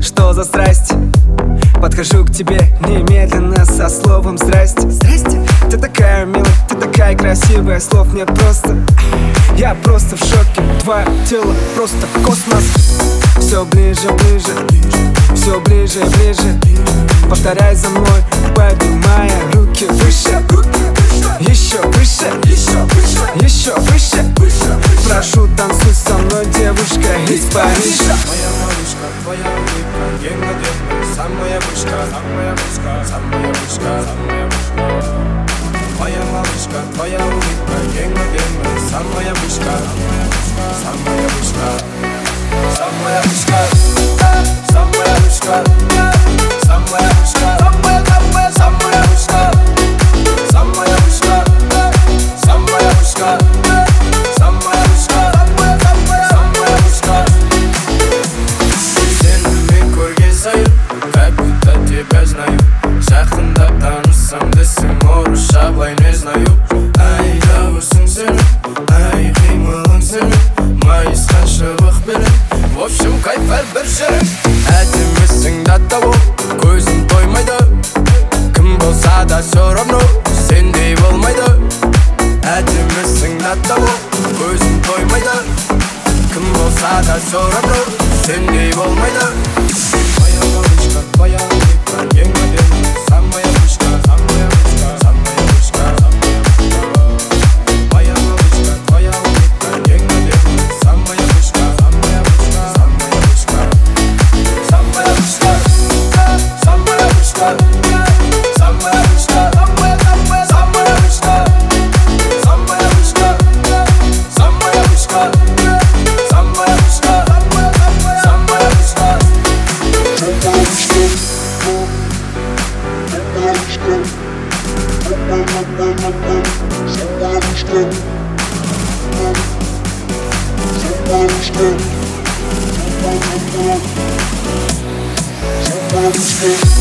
что за страсть? Подхожу к тебе немедленно со словом здрасте Здрасте. Ты такая милая, ты такая красивая, слов нет просто. Я просто в шоке, твое тело просто космос. Все ближе, ближе, все ближе ближе. Повторяй за мной, поднимая руки выше. Еще выше, еще выше, еще выше. Прошу, танцуй со мной, девушка из Парижа moja buźka, za moja buźka, za moja buźka, za moja buźka Twoja małyszka, twoja ulitka, jego wiemy Za moja buźka, za moja buźka, za moja buźka тебя знаю. Жақындап танысам десем орысша былай не знаю. Ай дауысың сенің ай қимылың сенің майысқан шыбық белең в общем кайф әрбір жерің әдемісің да табу көзім тоймайды кім болса да все равно сендей болмайды әдемісің да табу көзім тоймайды кім болса да все равно сендей болмайды Моя Thank you.